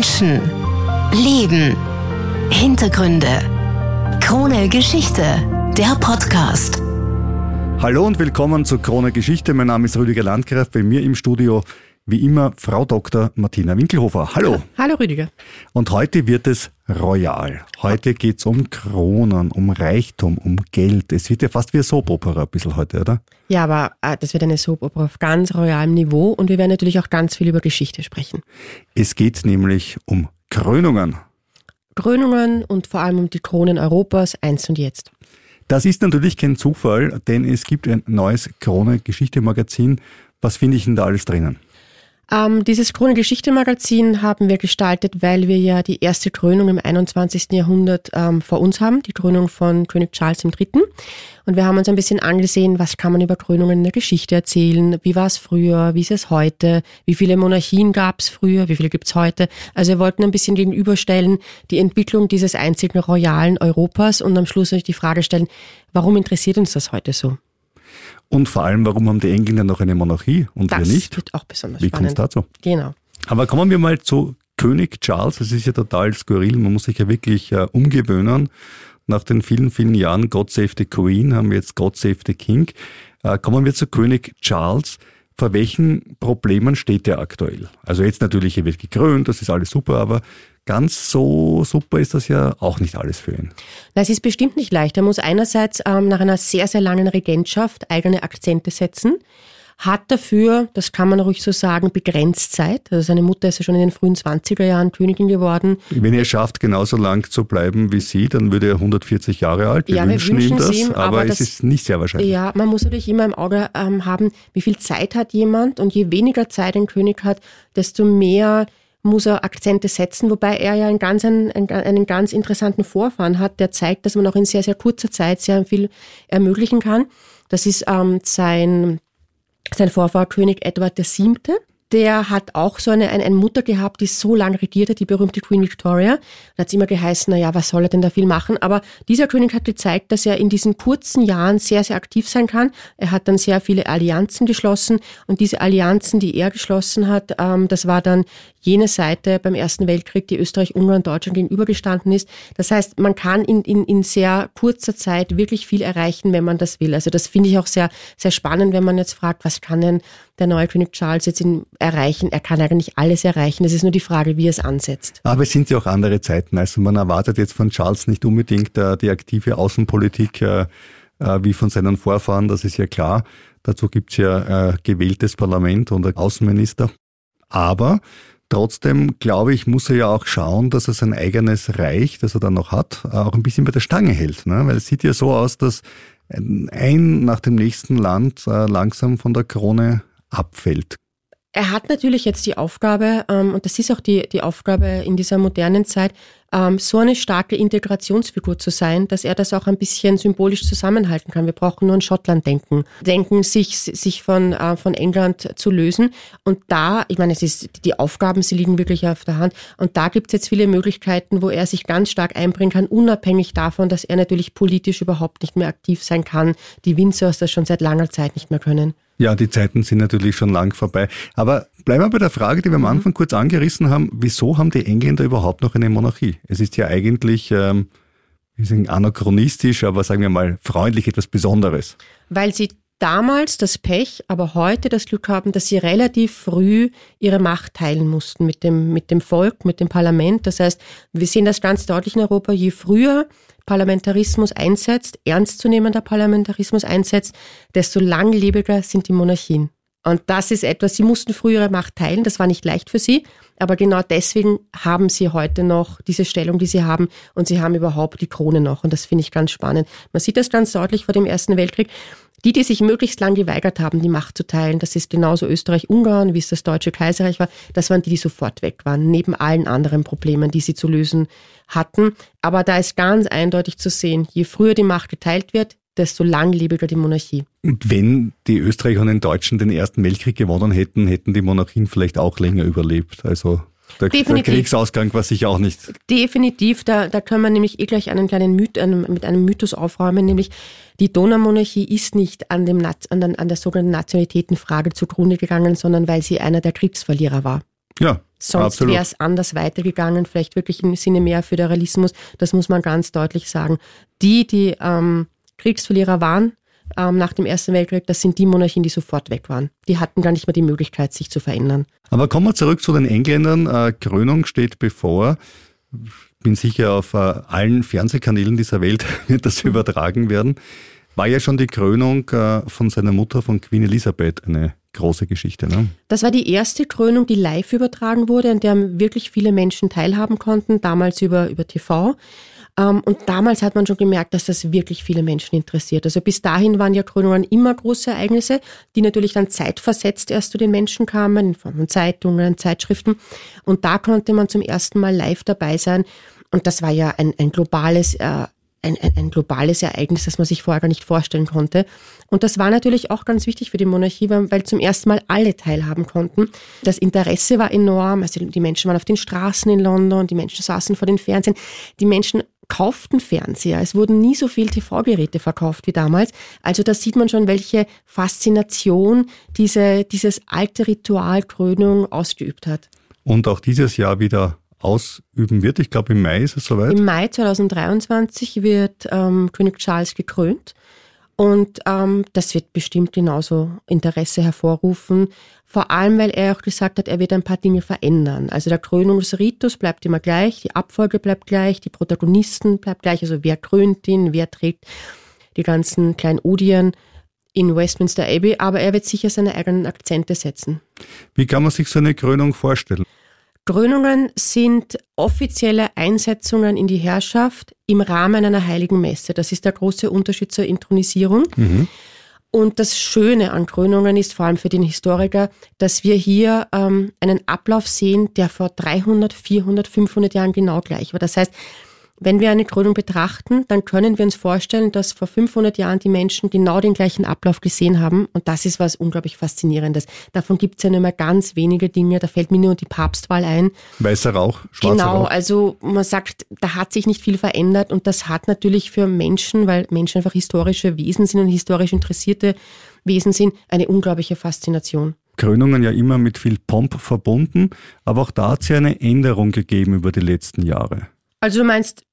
Menschen, Leben, Hintergründe. Krone Geschichte, der Podcast. Hallo und willkommen zur Krone Geschichte. Mein Name ist Rüdiger Landgraf. Bei mir im Studio wie immer Frau Dr. Martina Winkelhofer. Hallo. Hallo Rüdiger. Und heute wird es royal. Heute geht es um Kronen, um Reichtum, um Geld. Es wird ja fast wie eine Soap-Opera ein bisschen heute, oder? Ja, aber äh, das wird eine Soap-Opera auf ganz royalem Niveau und wir werden natürlich auch ganz viel über Geschichte sprechen. Es geht nämlich um Krönungen. Krönungen und vor allem um die Kronen Europas, einst und jetzt. Das ist natürlich kein Zufall, denn es gibt ein neues Krone-Geschichte-Magazin. Was finde ich denn da alles drinnen? Ähm, dieses Krone-Geschichte-Magazin haben wir gestaltet, weil wir ja die erste Krönung im 21. Jahrhundert ähm, vor uns haben, die Krönung von König Charles III. Und wir haben uns ein bisschen angesehen, was kann man über Krönungen in der Geschichte erzählen, wie war es früher, wie ist es heute, wie viele Monarchien gab es früher, wie viele gibt es heute. Also wir wollten ein bisschen gegenüberstellen die Entwicklung dieses einzigen royalen Europas und am Schluss euch die Frage stellen, warum interessiert uns das heute so? Und vor allem, warum haben die Engländer noch eine Monarchie und das wir nicht? Das wird auch besonders Wie spannend. kommt es dazu? Genau. Aber kommen wir mal zu König Charles. Das ist ja total skurril. Man muss sich ja wirklich äh, umgewöhnen. Nach den vielen, vielen Jahren God Save the Queen haben wir jetzt God Save the King. Äh, kommen wir zu König Charles. Vor welchen Problemen steht er aktuell? Also jetzt natürlich, er wird gekrönt, das ist alles super, aber ganz so super ist das ja auch nicht alles für ihn. Es ist bestimmt nicht leicht. Er muss einerseits ähm, nach einer sehr, sehr langen Regentschaft eigene Akzente setzen hat dafür, das kann man ruhig so sagen, begrenzt Zeit. Also seine Mutter ist ja schon in den frühen 20er Jahren Königin geworden. Wenn er schafft, genauso lang zu bleiben wie sie, dann würde er 140 Jahre alt. Wir, ja, wünschen, wir wünschen ihm das, ihm, aber, aber es das, ist nicht sehr wahrscheinlich. Ja, man muss natürlich immer im Auge ähm, haben, wie viel Zeit hat jemand und je weniger Zeit ein König hat, desto mehr muss er Akzente setzen, wobei er ja einen ganz, einen, einen ganz interessanten Vorfahren hat, der zeigt, dass man auch in sehr, sehr kurzer Zeit sehr viel ermöglichen kann. Das ist ähm, sein sein Vorfahr König Edward VII., der hat auch so eine, eine, Mutter gehabt, die so lange regiert hat, die berühmte Queen Victoria. Da hat es immer geheißen, na ja, was soll er denn da viel machen? Aber dieser König hat gezeigt, dass er in diesen kurzen Jahren sehr, sehr aktiv sein kann. Er hat dann sehr viele Allianzen geschlossen und diese Allianzen, die er geschlossen hat, ähm, das war dann jene Seite beim Ersten Weltkrieg, die Österreich, Ungarn, Deutschland gegenübergestanden ist. Das heißt, man kann in, in, in sehr kurzer Zeit wirklich viel erreichen, wenn man das will. Also das finde ich auch sehr, sehr spannend, wenn man jetzt fragt, was kann denn der neue König Charles jetzt in, erreichen? Er kann eigentlich alles erreichen. Es ist nur die Frage, wie er es ansetzt. Aber es sind ja auch andere Zeiten. Also man erwartet jetzt von Charles nicht unbedingt äh, die aktive Außenpolitik äh, äh, wie von seinen Vorfahren, das ist ja klar. Dazu gibt's ja äh, gewähltes Parlament und Außenminister. Aber Trotzdem, glaube ich, muss er ja auch schauen, dass er sein eigenes Reich, das er dann noch hat, auch ein bisschen bei der Stange hält. Ne? Weil es sieht ja so aus, dass ein nach dem nächsten Land äh, langsam von der Krone abfällt. Er hat natürlich jetzt die Aufgabe, ähm, und das ist auch die, die Aufgabe in dieser modernen Zeit, ähm, so eine starke Integrationsfigur zu sein, dass er das auch ein bisschen symbolisch zusammenhalten kann. Wir brauchen nur an Schottland denken. Denken, sich, sich von, äh, von England zu lösen. Und da, ich meine, es ist, die Aufgaben, sie liegen wirklich auf der Hand. Und da gibt es jetzt viele Möglichkeiten, wo er sich ganz stark einbringen kann, unabhängig davon, dass er natürlich politisch überhaupt nicht mehr aktiv sein kann. Die Windsors das schon seit langer Zeit nicht mehr können. Ja, die Zeiten sind natürlich schon lang vorbei. Aber bleiben wir bei der Frage, die wir am Anfang kurz angerissen haben. Wieso haben die Engländer überhaupt noch eine Monarchie? Es ist ja eigentlich, ähm, anachronistisch, aber sagen wir mal freundlich etwas Besonderes. Weil sie damals das Pech, aber heute das Glück haben, dass sie relativ früh ihre Macht teilen mussten mit dem, mit dem Volk, mit dem Parlament. Das heißt, wir sehen das ganz deutlich in Europa, je früher Parlamentarismus einsetzt, ernstzunehmender Parlamentarismus einsetzt, desto langlebiger sind die Monarchien. Und das ist etwas, sie mussten früher ihre Macht teilen, das war nicht leicht für sie, aber genau deswegen haben sie heute noch diese Stellung, die sie haben und sie haben überhaupt die Krone noch und das finde ich ganz spannend. Man sieht das ganz deutlich vor dem Ersten Weltkrieg. Die, die sich möglichst lang geweigert haben, die Macht zu teilen, das ist genauso Österreich-Ungarn, wie es das Deutsche Kaiserreich war, das waren die, die sofort weg waren, neben allen anderen Problemen, die sie zu lösen hatten. Aber da ist ganz eindeutig zu sehen, je früher die Macht geteilt wird, desto langlebiger die Monarchie. Und wenn die Österreicher und den Deutschen den Ersten Weltkrieg gewonnen hätten, hätten die Monarchien vielleicht auch länger überlebt. Also der, der, Kriegsausgang war sicher auch nicht. Definitiv, da, da können wir nämlich eh gleich einen kleinen Myth, einen, mit einem Mythos aufräumen, nämlich die Donaumonarchie ist nicht an, dem, an, der, an der sogenannten Nationalitätenfrage zugrunde gegangen, sondern weil sie einer der Kriegsverlierer war. Ja, Sonst wäre es anders weitergegangen, vielleicht wirklich im Sinne mehr Föderalismus. Das muss man ganz deutlich sagen. Die, die ähm, Kriegsverlierer waren ähm, nach dem Ersten Weltkrieg, das sind die Monarchien, die sofort weg waren. Die hatten gar nicht mehr die Möglichkeit, sich zu verändern. Aber kommen wir zurück zu den Engländern. Äh, Krönung steht bevor. Ich bin sicher, auf äh, allen Fernsehkanälen dieser Welt wird das übertragen werden. War ja schon die Krönung äh, von seiner Mutter, von Queen Elizabeth, eine große Geschichte. Ne? Das war die erste Krönung, die live übertragen wurde, an der wirklich viele Menschen teilhaben konnten, damals über, über TV. Ähm, und damals hat man schon gemerkt, dass das wirklich viele Menschen interessiert. Also bis dahin waren ja Krönungen immer große Ereignisse, die natürlich dann zeitversetzt erst zu den Menschen kamen, in Form von Zeitungen, Zeitschriften. Und da konnte man zum ersten Mal live dabei sein. Und das war ja ein, ein globales äh, ein, ein, ein globales Ereignis, das man sich vorher gar nicht vorstellen konnte. Und das war natürlich auch ganz wichtig für die Monarchie, weil zum ersten Mal alle teilhaben konnten. Das Interesse war enorm. Also die Menschen waren auf den Straßen in London, die Menschen saßen vor den Fernsehen, die Menschen kauften Fernseher. Es wurden nie so viele TV-Geräte verkauft wie damals. Also da sieht man schon, welche Faszination diese, dieses alte Ritual Krönung ausgeübt hat. Und auch dieses Jahr wieder ausüben wird. Ich glaube, im Mai ist es soweit. Im Mai 2023 wird ähm, König Charles gekrönt. Und ähm, das wird bestimmt genauso Interesse hervorrufen. Vor allem, weil er auch gesagt hat, er wird ein paar Dinge verändern. Also der Krönungsritus bleibt immer gleich, die Abfolge bleibt gleich, die Protagonisten bleibt gleich. Also wer krönt ihn, wer trägt die ganzen kleinen Odien in Westminster Abbey. Aber er wird sicher seine eigenen Akzente setzen. Wie kann man sich so eine Krönung vorstellen? Krönungen sind offizielle Einsetzungen in die Herrschaft im Rahmen einer heiligen Messe. Das ist der große Unterschied zur Intronisierung. Mhm. Und das Schöne an Krönungen ist vor allem für den Historiker, dass wir hier ähm, einen Ablauf sehen, der vor 300, 400, 500 Jahren genau gleich war. Das heißt, wenn wir eine Krönung betrachten, dann können wir uns vorstellen, dass vor 500 Jahren die Menschen genau den gleichen Ablauf gesehen haben. Und das ist was unglaublich Faszinierendes. Davon gibt es ja nur mehr ganz wenige Dinge. Da fällt mir nur die Papstwahl ein. Weißer Rauch, schwarzer genau, Rauch. also man sagt, da hat sich nicht viel verändert. Und das hat natürlich für Menschen, weil Menschen einfach historische Wesen sind und historisch interessierte Wesen sind, eine unglaubliche Faszination. Krönungen ja immer mit viel Pomp verbunden, aber auch da hat es ja eine Änderung gegeben über die letzten Jahre. Also du meinst,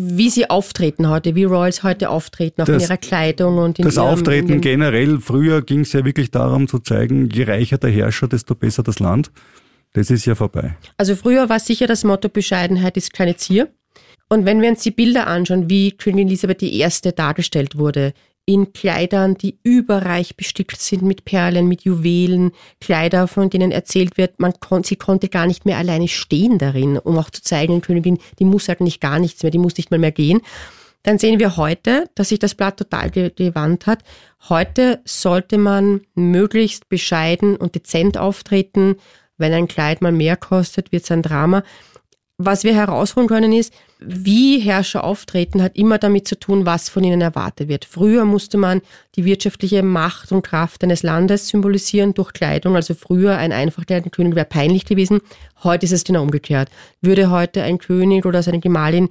wie sie auftreten heute, wie Royals heute auftreten, auch das, in ihrer Kleidung und in Das ihrem, Auftreten generell, früher ging es ja wirklich darum zu zeigen, je reicher der Herrscher, desto besser das Land. Das ist ja vorbei. Also früher war sicher das Motto Bescheidenheit ist keine Zier. Und wenn wir uns die Bilder anschauen, wie Queen Elizabeth I. dargestellt wurde, in Kleidern, die überreich bestickt sind mit Perlen, mit Juwelen, Kleider, von denen erzählt wird, man kon sie konnte gar nicht mehr alleine stehen darin, um auch zu zeigen, Königin, die muss eigentlich gar nichts mehr, die muss nicht mal mehr gehen. Dann sehen wir heute, dass sich das Blatt total gewandt hat. Heute sollte man möglichst bescheiden und dezent auftreten. Wenn ein Kleid mal mehr kostet, wird es ein Drama. Was wir herausholen können ist, wie Herrscher auftreten, hat immer damit zu tun, was von ihnen erwartet wird. Früher musste man die wirtschaftliche Macht und Kraft eines Landes symbolisieren durch Kleidung. Also früher ein einfach König wäre peinlich gewesen. Heute ist es genau umgekehrt. Würde heute ein König oder seine Gemahlin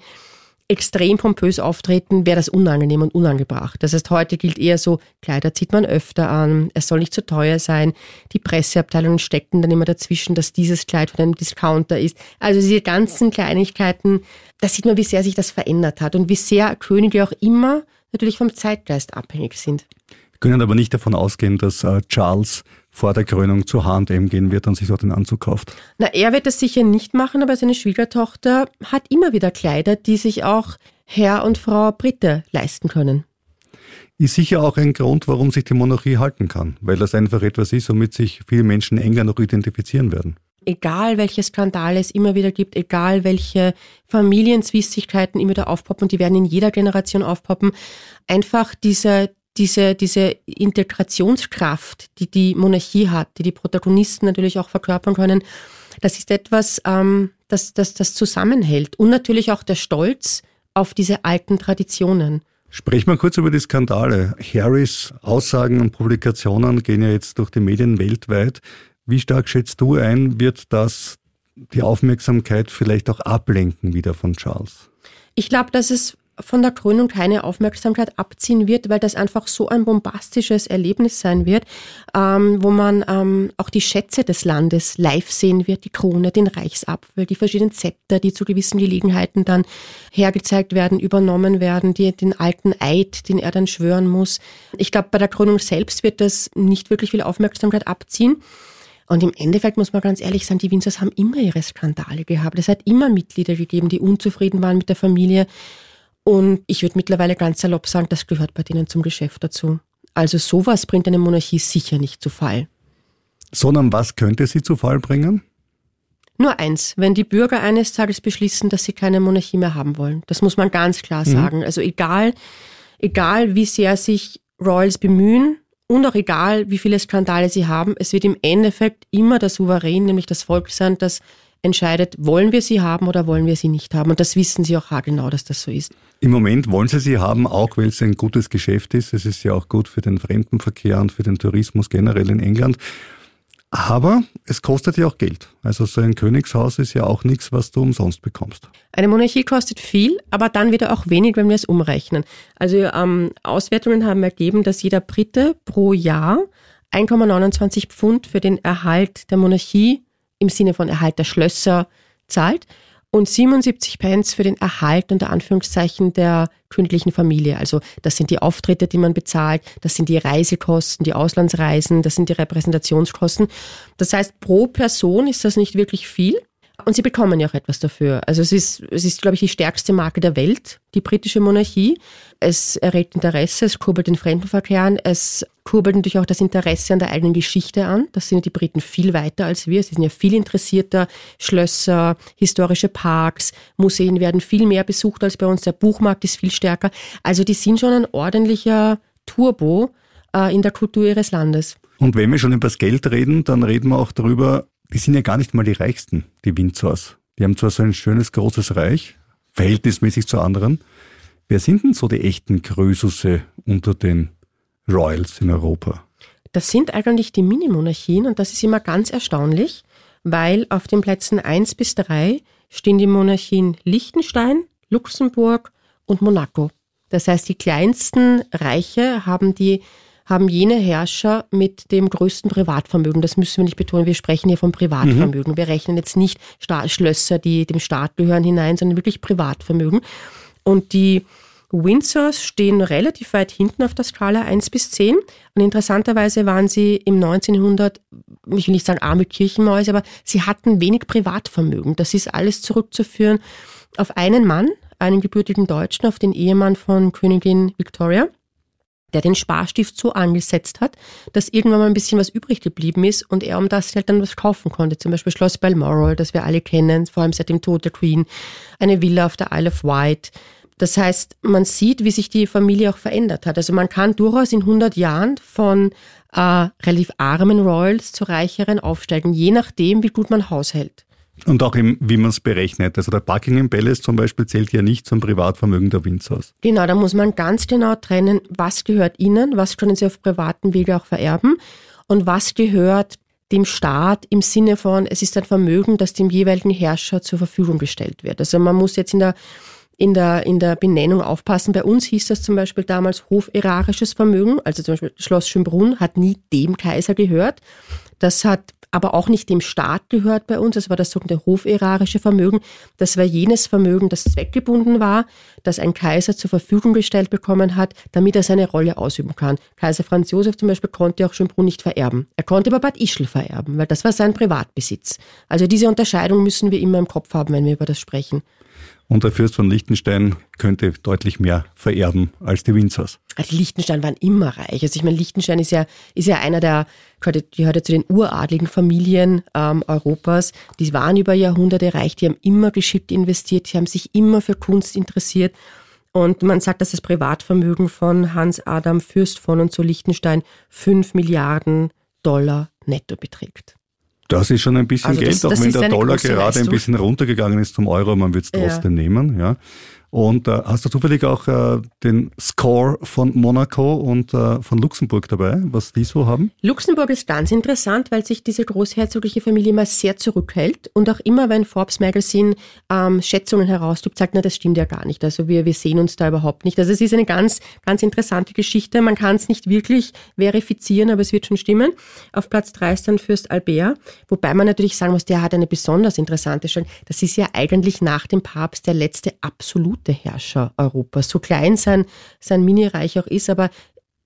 extrem pompös auftreten, wäre das unangenehm und unangebracht. Das heißt, heute gilt eher so, Kleider zieht man öfter an, es soll nicht zu teuer sein. Die Presseabteilungen stecken dann immer dazwischen, dass dieses Kleid von einem Discounter ist. Also diese ganzen Kleinigkeiten, da sieht man, wie sehr sich das verändert hat und wie sehr Könige auch immer natürlich vom Zeitgeist abhängig sind. Wir können aber nicht davon ausgehen, dass äh, Charles vor der Krönung zu H&M gehen wird und sich dort den Anzug kauft? Na, er wird das sicher nicht machen, aber seine Schwiegertochter hat immer wieder Kleider, die sich auch Herr und Frau Britte leisten können. Ist sicher auch ein Grund, warum sich die Monarchie halten kann, weil das einfach etwas ist, womit sich viele Menschen enger noch identifizieren werden egal welche Skandale es immer wieder gibt, egal welche Familienzwistigkeiten immer wieder aufpoppen, und die werden in jeder Generation aufpoppen, einfach diese, diese, diese Integrationskraft, die die Monarchie hat, die die Protagonisten natürlich auch verkörpern können, das ist etwas, ähm, das, das, das zusammenhält. Und natürlich auch der Stolz auf diese alten Traditionen. Sprechen wir kurz über die Skandale. Harrys Aussagen und Publikationen gehen ja jetzt durch die Medien weltweit. Wie stark schätzt du ein, wird das die Aufmerksamkeit vielleicht auch ablenken wieder von Charles? Ich glaube, dass es von der Krönung keine Aufmerksamkeit abziehen wird, weil das einfach so ein bombastisches Erlebnis sein wird, ähm, wo man ähm, auch die Schätze des Landes live sehen wird, die Krone, den Reichsapfel, die verschiedenen Zepter, die zu gewissen Gelegenheiten dann hergezeigt werden, übernommen werden, die, den alten Eid, den er dann schwören muss. Ich glaube, bei der Krönung selbst wird das nicht wirklich viel Aufmerksamkeit abziehen. Und im Endeffekt muss man ganz ehrlich sein, die Windsors haben immer ihre Skandale gehabt. Es hat immer Mitglieder gegeben, die unzufrieden waren mit der Familie. Und ich würde mittlerweile ganz salopp sagen, das gehört bei denen zum Geschäft dazu. Also sowas bringt eine Monarchie sicher nicht zu Fall. Sondern was könnte sie zu Fall bringen? Nur eins, wenn die Bürger eines Tages beschließen, dass sie keine Monarchie mehr haben wollen. Das muss man ganz klar mhm. sagen. Also egal, egal wie sehr sich Royals bemühen, und auch egal, wie viele Skandale sie haben, es wird im Endeffekt immer der Souverän, nämlich das Volk sein, das entscheidet, wollen wir sie haben oder wollen wir sie nicht haben. Und das wissen sie auch genau, dass das so ist. Im Moment wollen sie sie haben, auch weil es ein gutes Geschäft ist. Es ist ja auch gut für den Fremdenverkehr und für den Tourismus generell in England. Aber es kostet ja auch Geld. Also so ein Königshaus ist ja auch nichts, was du umsonst bekommst. Eine Monarchie kostet viel, aber dann wieder auch wenig, wenn wir es umrechnen. Also ähm, Auswertungen haben ergeben, dass jeder Brite pro Jahr 1,29 Pfund für den Erhalt der Monarchie im Sinne von Erhalt der Schlösser zahlt und 77 Pence für den Erhalt unter Anführungszeichen der königlichen Familie. Also das sind die Auftritte, die man bezahlt, das sind die Reisekosten, die Auslandsreisen, das sind die Repräsentationskosten. Das heißt, pro Person ist das nicht wirklich viel. Und sie bekommen ja auch etwas dafür. Also es ist, es ist, glaube ich, die stärkste Marke der Welt, die britische Monarchie. Es erregt Interesse, es kurbelt den Fremdenverkehr an, es kurbelt natürlich auch das Interesse an der eigenen Geschichte an. Das sind die Briten viel weiter als wir. Sie sind ja viel interessierter. Schlösser, historische Parks, Museen werden viel mehr besucht als bei uns. Der Buchmarkt ist viel stärker. Also die sind schon ein ordentlicher Turbo äh, in der Kultur ihres Landes. Und wenn wir schon über das Geld reden, dann reden wir auch darüber, die sind ja gar nicht mal die reichsten, die Windsors. Die haben zwar so ein schönes, großes Reich, verhältnismäßig zu anderen. Wer sind denn so die echten Krösusse unter den Royals in Europa? Das sind eigentlich die Mini-Monarchien und das ist immer ganz erstaunlich, weil auf den Plätzen 1 bis 3 stehen die Monarchien Liechtenstein, Luxemburg und Monaco. Das heißt, die kleinsten Reiche haben die haben jene Herrscher mit dem größten Privatvermögen, das müssen wir nicht betonen, wir sprechen hier vom Privatvermögen. Mhm. Wir rechnen jetzt nicht Sta Schlösser, die dem Staat gehören, hinein, sondern wirklich Privatvermögen. Und die Windsors stehen relativ weit hinten auf der Skala 1 bis 10. Und interessanterweise waren sie im 1900, ich will nicht sagen arme Kirchenmäuse, aber sie hatten wenig Privatvermögen. Das ist alles zurückzuführen auf einen Mann, einen gebürtigen Deutschen, auf den Ehemann von Königin Victoria der den Sparstift so angesetzt hat, dass irgendwann mal ein bisschen was übrig geblieben ist und er um das halt dann was kaufen konnte. Zum Beispiel Schloss Balmoral, das wir alle kennen, vor allem seit dem Tod der Queen, eine Villa auf der Isle of Wight. Das heißt, man sieht, wie sich die Familie auch verändert hat. Also man kann durchaus in 100 Jahren von äh, relativ armen Royals zu reicheren aufsteigen, je nachdem, wie gut man haushält. Und auch im, wie man es berechnet. Also der Buckingham Palace zum Beispiel zählt ja nicht zum Privatvermögen der Windsors. Genau, da muss man ganz genau trennen, was gehört ihnen, was können sie auf privaten Wege auch vererben und was gehört dem Staat im Sinne von, es ist ein Vermögen, das dem jeweiligen Herrscher zur Verfügung gestellt wird. Also man muss jetzt in der in der, in der Benennung aufpassen. Bei uns hieß das zum Beispiel damals hoferarisches Vermögen. Also zum Beispiel Schloss Schönbrunn hat nie dem Kaiser gehört. Das hat aber auch nicht dem Staat gehört bei uns. Das war das sogenannte hoferarische Vermögen. Das war jenes Vermögen, das zweckgebunden war, das ein Kaiser zur Verfügung gestellt bekommen hat, damit er seine Rolle ausüben kann. Kaiser Franz Josef zum Beispiel konnte auch Schönbrunn nicht vererben. Er konnte aber Bad Ischl vererben, weil das war sein Privatbesitz. Also diese Unterscheidung müssen wir immer im Kopf haben, wenn wir über das sprechen. Und der Fürst von Liechtenstein könnte deutlich mehr vererben als die Windsors. Ah, die Liechtenstein waren immer reich. Also ich meine, Liechtenstein ist ja, ist ja einer der, gehört, ja zu den uradligen Familien ähm, Europas. Die waren über Jahrhunderte reich, die haben immer geschickt investiert, die haben sich immer für Kunst interessiert. Und man sagt, dass das Privatvermögen von Hans Adam Fürst von und zu Liechtenstein fünf Milliarden Dollar netto beträgt. Das ist schon ein bisschen also Geld, das, auch das wenn der Dollar gerade ein bisschen runtergegangen ist zum Euro, man wird es trotzdem ja. nehmen. Ja. Und äh, hast du zufällig auch äh, den Score von Monaco und äh, von Luxemburg dabei, was die so haben? Luxemburg ist ganz interessant, weil sich diese großherzogliche Familie immer sehr zurückhält und auch immer, wenn Forbes Magazine ähm, Schätzungen herausgibt, sagt, na, das stimmt ja gar nicht. Also wir, wir sehen uns da überhaupt nicht. Also es ist eine ganz, ganz interessante Geschichte. Man kann es nicht wirklich verifizieren, aber es wird schon stimmen. Auf Platz drei ist dann Fürst Albert, wobei man natürlich sagen muss, der hat eine besonders interessante Stellung. Das ist ja eigentlich nach dem Papst der letzte absolute absolute Herrscher Europas. So klein sein, sein Mini-Reich auch ist, aber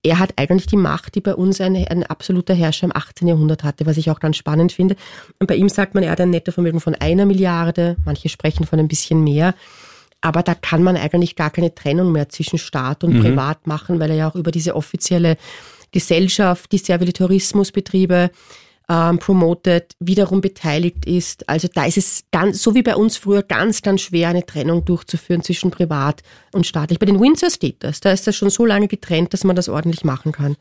er hat eigentlich die Macht, die bei uns ein, ein absoluter Herrscher im 18. Jahrhundert hatte, was ich auch ganz spannend finde. Und bei ihm sagt man, er hat ein Nettovermögen von einer Milliarde, manche sprechen von ein bisschen mehr. Aber da kann man eigentlich gar keine Trennung mehr zwischen Staat und mhm. Privat machen, weil er ja auch über diese offizielle Gesellschaft, die sehr viele Tourismusbetriebe, ähm, promotet, wiederum beteiligt ist. Also da ist es ganz, so wie bei uns früher, ganz, ganz schwer, eine Trennung durchzuführen zwischen privat und staatlich. Bei den Windsor steht das. Da ist das schon so lange getrennt, dass man das ordentlich machen kann.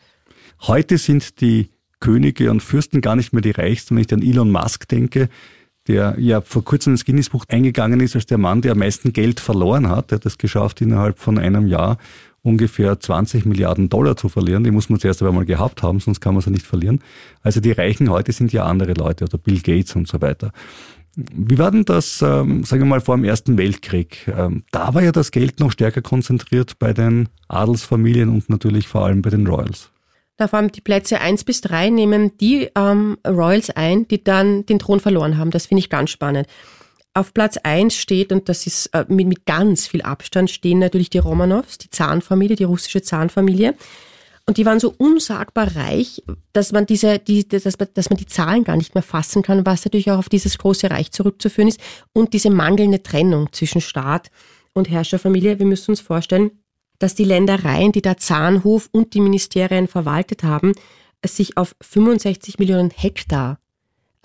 Heute sind die Könige und Fürsten gar nicht mehr die reichsten, wenn ich an Elon Musk denke der ja vor kurzem ins Guinness-Buch eingegangen ist als der Mann, der am meisten Geld verloren hat. Er hat es geschafft, innerhalb von einem Jahr ungefähr 20 Milliarden Dollar zu verlieren. Die muss man zuerst einmal gehabt haben, sonst kann man sie nicht verlieren. Also die Reichen heute sind ja andere Leute, oder Bill Gates und so weiter. Wie war denn das, ähm, sagen wir mal, vor dem Ersten Weltkrieg? Ähm, da war ja das Geld noch stärker konzentriert bei den Adelsfamilien und natürlich vor allem bei den Royals. Da vor allem die Plätze eins bis drei nehmen die ähm, Royals ein, die dann den Thron verloren haben. Das finde ich ganz spannend. Auf Platz eins steht, und das ist äh, mit, mit ganz viel Abstand, stehen natürlich die Romanows, die Zahnfamilie, die russische Zahnfamilie. Und die waren so unsagbar reich, dass man diese, die, dass, man, dass man die Zahlen gar nicht mehr fassen kann, was natürlich auch auf dieses große Reich zurückzuführen ist. Und diese mangelnde Trennung zwischen Staat und Herrscherfamilie. Wir müssen uns vorstellen, dass die Ländereien, die der Zahnhof und die Ministerien verwaltet haben, sich auf 65 Millionen Hektar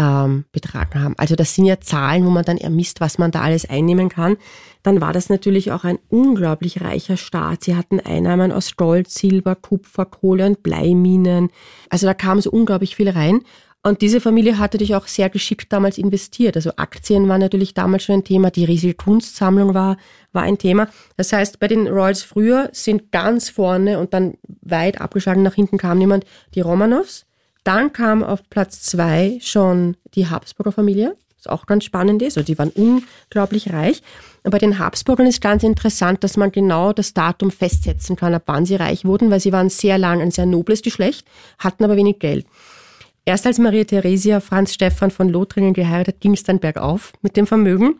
ähm, betragen haben. Also das sind ja Zahlen, wo man dann ermisst, was man da alles einnehmen kann. Dann war das natürlich auch ein unglaublich reicher Staat. Sie hatten Einnahmen aus Gold, Silber, Kupfer, Kohle und Bleiminen. Also da kam so unglaublich viel rein. Und diese Familie hatte dich auch sehr geschickt damals investiert. Also Aktien waren natürlich damals schon ein Thema, die riesige Kunstsammlung war, war ein Thema. Das heißt, bei den Royals früher sind ganz vorne und dann weit abgeschlagen nach hinten kam niemand die Romanows. Dann kam auf Platz zwei schon die Habsburger Familie, was auch ganz spannend ist. Also die waren unglaublich reich. Und bei den Habsburgern ist ganz interessant, dass man genau das Datum festsetzen kann, ab wann sie reich wurden, weil sie waren sehr lang ein sehr nobles Geschlecht, hatten aber wenig Geld. Erst als Maria Theresia Franz Stephan von Lothringen geheiratet, ging es dann bergauf mit dem Vermögen.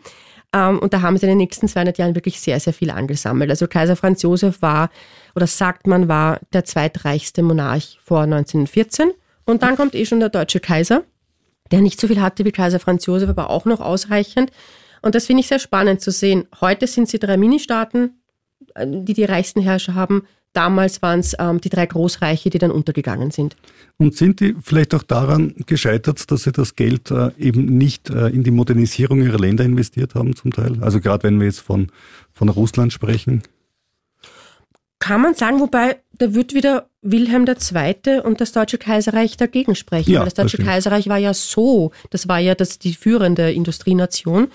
Ähm, und da haben sie in den nächsten 200 Jahren wirklich sehr, sehr viel angesammelt. Also Kaiser Franz Josef war, oder sagt man, war der zweitreichste Monarch vor 1914. Und dann kommt eh schon der deutsche Kaiser, der nicht so viel hatte wie Kaiser Franz Josef, aber auch noch ausreichend. Und das finde ich sehr spannend zu sehen. Heute sind sie drei Ministaaten, äh, die die reichsten Herrscher haben. Damals waren es ähm, die drei Großreiche, die dann untergegangen sind. Und sind die vielleicht auch daran gescheitert, dass sie das Geld äh, eben nicht äh, in die Modernisierung ihrer Länder investiert haben zum Teil? Also gerade wenn wir jetzt von, von Russland sprechen. Kann man sagen, wobei da wird wieder Wilhelm II. und das Deutsche Kaiserreich dagegen sprechen. Ja, das Deutsche das Kaiserreich war ja so, das war ja das, die führende Industrienation.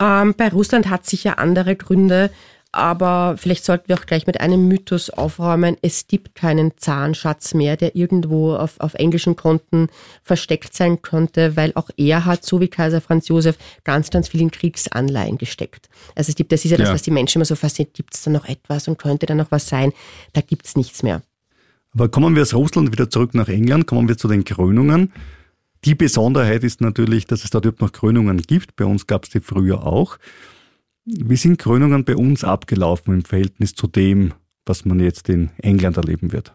Ähm, bei Russland hat sich ja andere Gründe aber vielleicht sollten wir auch gleich mit einem Mythos aufräumen. Es gibt keinen Zahnschatz mehr, der irgendwo auf, auf englischen Konten versteckt sein könnte, weil auch er hat, so wie Kaiser Franz Josef, ganz, ganz viel in Kriegsanleihen gesteckt. Also es gibt, das ist ja das, was die Menschen immer so fasziniert. Gibt es da noch etwas und könnte da noch was sein? Da gibt es nichts mehr. Aber kommen wir aus Russland wieder zurück nach England, kommen wir zu den Krönungen. Die Besonderheit ist natürlich, dass es dort überhaupt noch Krönungen gibt. Bei uns gab es die früher auch. Wie sind Krönungen bei uns abgelaufen im Verhältnis zu dem, was man jetzt in England erleben wird?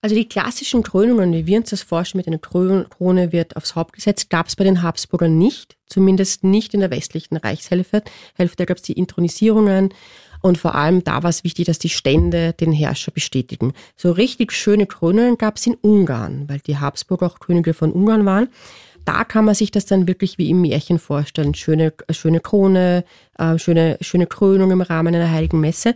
Also die klassischen Krönungen, wie wir uns das vorstellen, mit einer Krone wird aufs Haupt gesetzt, gab es bei den Habsburgern nicht, zumindest nicht in der westlichen Reichshälfte. Hälfte gab es die Intronisierungen und vor allem da war es wichtig, dass die Stände den Herrscher bestätigen. So richtig schöne Krönungen gab es in Ungarn, weil die Habsburger auch Könige von Ungarn waren da kann man sich das dann wirklich wie im Märchen vorstellen. Schöne, schöne Krone, äh, schöne, schöne Krönung im Rahmen einer heiligen Messe.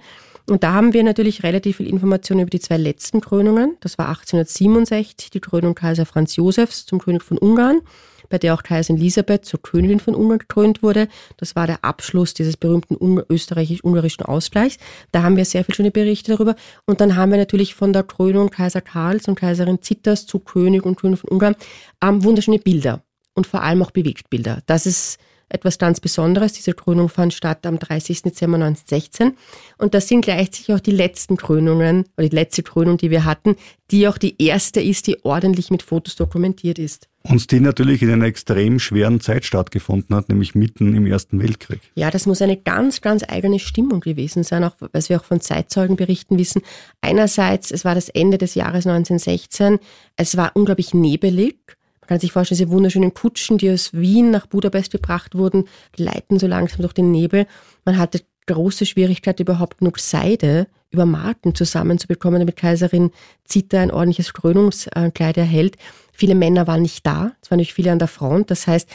Und da haben wir natürlich relativ viel Informationen über die zwei letzten Krönungen. Das war 1867 die Krönung Kaiser Franz Josefs zum König von Ungarn. Bei der auch Kaiserin Elisabeth zur Königin von Ungarn gekrönt wurde. Das war der Abschluss dieses berühmten österreichisch-ungarischen Ausgleichs. Da haben wir sehr viele schöne Berichte darüber. Und dann haben wir natürlich von der Krönung Kaiser Karls und Kaiserin Zitters zu König und Königin von Ungarn ähm, wunderschöne Bilder und vor allem auch Bewegtbilder. Das ist etwas ganz Besonderes. Diese Krönung fand statt am 30. Dezember 1916. Und das sind gleichzeitig auch die letzten Krönungen, oder die letzte Krönung, die wir hatten, die auch die erste ist, die ordentlich mit Fotos dokumentiert ist. Und die natürlich in einer extrem schweren Zeit stattgefunden hat, nämlich mitten im Ersten Weltkrieg. Ja, das muss eine ganz, ganz eigene Stimmung gewesen sein, auch was wir auch von Zeitzeugenberichten wissen. Einerseits, es war das Ende des Jahres 1916, es war unglaublich nebelig. Man kann sich vorstellen, diese wunderschönen Kutschen, die aus Wien nach Budapest gebracht wurden, gleiten so langsam durch den Nebel. Man hatte große Schwierigkeit, überhaupt genug Seide über Marken zusammenzubekommen, damit Kaiserin Zita ein ordentliches Krönungskleid erhält. Viele Männer waren nicht da, es waren natürlich viele an der Front. Das heißt,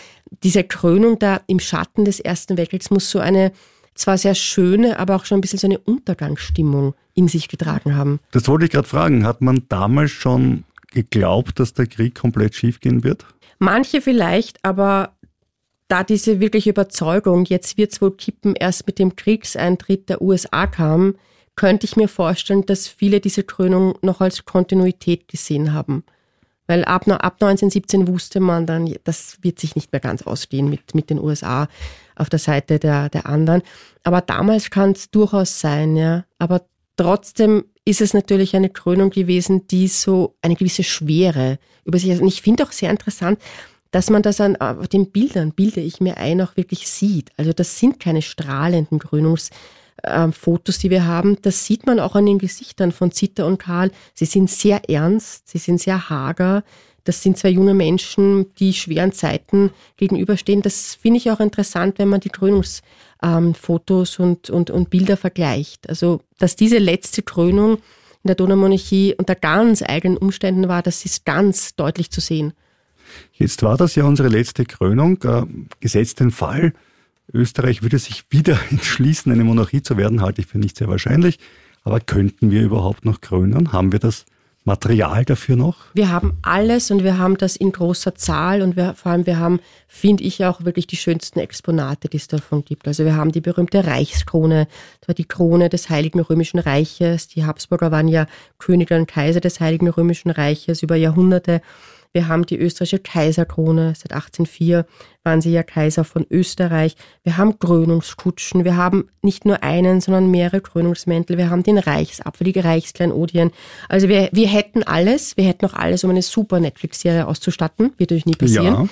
diese Krönung da im Schatten des Ersten Weltkriegs muss so eine zwar sehr schöne, aber auch schon ein bisschen so eine Untergangsstimmung in sich getragen haben. Das wollte ich gerade fragen. Hat man damals schon geglaubt, dass der Krieg komplett schiefgehen wird? Manche vielleicht, aber da diese wirkliche Überzeugung, jetzt wird es wohl kippen, erst mit dem Kriegseintritt der USA kam, könnte ich mir vorstellen, dass viele diese Krönung noch als Kontinuität gesehen haben. Weil ab, ab 1917 wusste man dann, das wird sich nicht mehr ganz ausgehen mit, mit den USA auf der Seite der, der anderen. Aber damals kann es durchaus sein, ja. Aber trotzdem ist es natürlich eine Krönung gewesen, die so eine gewisse Schwere über sich hat. Und ich finde auch sehr interessant, dass man das an auf den Bildern, bilde ich mir ein, auch wirklich sieht. Also das sind keine strahlenden Krönungsfotos, die wir haben. Das sieht man auch an den Gesichtern von Zita und Karl. Sie sind sehr ernst, sie sind sehr hager. Das sind zwei junge Menschen, die schweren Zeiten gegenüberstehen. Das finde ich auch interessant, wenn man die Krönungsfotos ähm, und, und, und Bilder vergleicht. Also, dass diese letzte Krönung in der Donaumonarchie unter ganz eigenen Umständen war, das ist ganz deutlich zu sehen. Jetzt war das ja unsere letzte Krönung. Äh, gesetzt den Fall, Österreich würde sich wieder entschließen, eine Monarchie zu werden, halte ich für nicht sehr wahrscheinlich. Aber könnten wir überhaupt noch krönen? Haben wir das Material dafür noch? Wir haben alles und wir haben das in großer Zahl und wir, vor allem wir haben, finde ich, auch wirklich die schönsten Exponate, die es davon gibt. Also wir haben die berühmte Reichskrone, das war die Krone des Heiligen Römischen Reiches. Die Habsburger waren ja Könige und Kaiser des Heiligen Römischen Reiches über Jahrhunderte. Wir haben die österreichische Kaiserkrone. Seit 1804 waren sie ja Kaiser von Österreich. Wir haben Krönungskutschen. Wir haben nicht nur einen, sondern mehrere Krönungsmäntel. Wir haben den Reichsapfel, die Reichskleinodien. Also wir, wir hätten alles. Wir hätten auch alles, um eine super Netflix-Serie auszustatten. Wird natürlich nie passieren. Ja.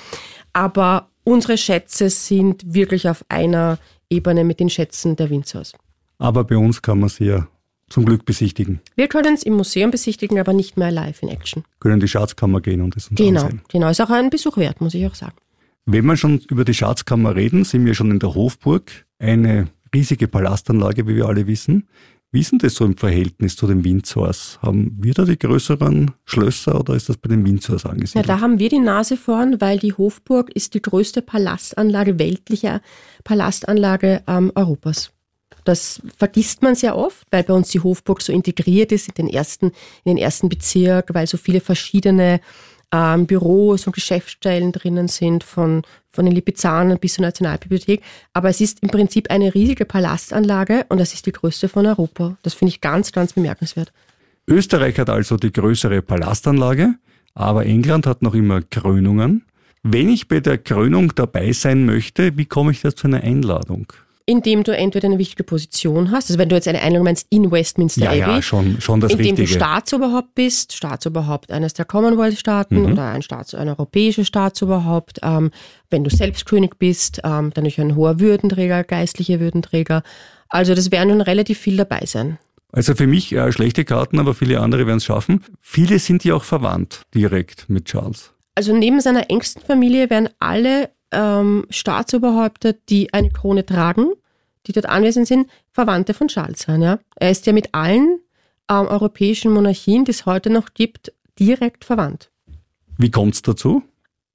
Aber unsere Schätze sind wirklich auf einer Ebene mit den Schätzen der Windsors. Aber bei uns kann man sie ja zum Glück besichtigen. Wir können es im Museum besichtigen, aber nicht mehr live in Action. Können in die Schatzkammer gehen und es uns genau, ansehen. Genau, ist auch ein Besuch wert, muss ich auch sagen. Wenn wir schon über die Schatzkammer reden, sind wir schon in der Hofburg. Eine riesige Palastanlage, wie wir alle wissen. Wie ist denn das so im Verhältnis zu den Windsors? Haben wir da die größeren Schlösser oder ist das bei den Windsors angesiedelt? Ja, da haben wir die Nase vorn, weil die Hofburg ist die größte Palastanlage, weltliche Palastanlage ähm, Europas. Das vergisst man sehr oft, weil bei uns die Hofburg so integriert ist in den ersten, in den ersten Bezirk, weil so viele verschiedene ähm, Büros und Geschäftsstellen drinnen sind, von, von den Lipizzanen bis zur Nationalbibliothek. Aber es ist im Prinzip eine riesige Palastanlage und das ist die größte von Europa. Das finde ich ganz, ganz bemerkenswert. Österreich hat also die größere Palastanlage, aber England hat noch immer Krönungen. Wenn ich bei der Krönung dabei sein möchte, wie komme ich da zu einer Einladung? Indem du entweder eine wichtige Position hast, also wenn du jetzt eine Einladung meinst in Westminster ja, Abbey, ja, schon, schon das indem Richtige. du Staatsoberhaupt bist, Staatsoberhaupt eines der Commonwealth-Staaten mhm. oder ein, Staats-, ein europäisches Staatsoberhaupt, ähm, wenn du selbst König bist, ähm, dann ein hoher Würdenträger, geistliche Würdenträger. Also das werden schon relativ viel dabei sein. Also für mich äh, schlechte Karten, aber viele andere werden es schaffen. Viele sind ja auch verwandt direkt mit Charles. Also neben seiner engsten Familie werden alle ähm, Staatsoberhäupter, die eine Krone tragen, die dort anwesend sind, Verwandte von Charles sein. Ja? Er ist ja mit allen ähm, europäischen Monarchien, die es heute noch gibt, direkt verwandt. Wie kommt es dazu?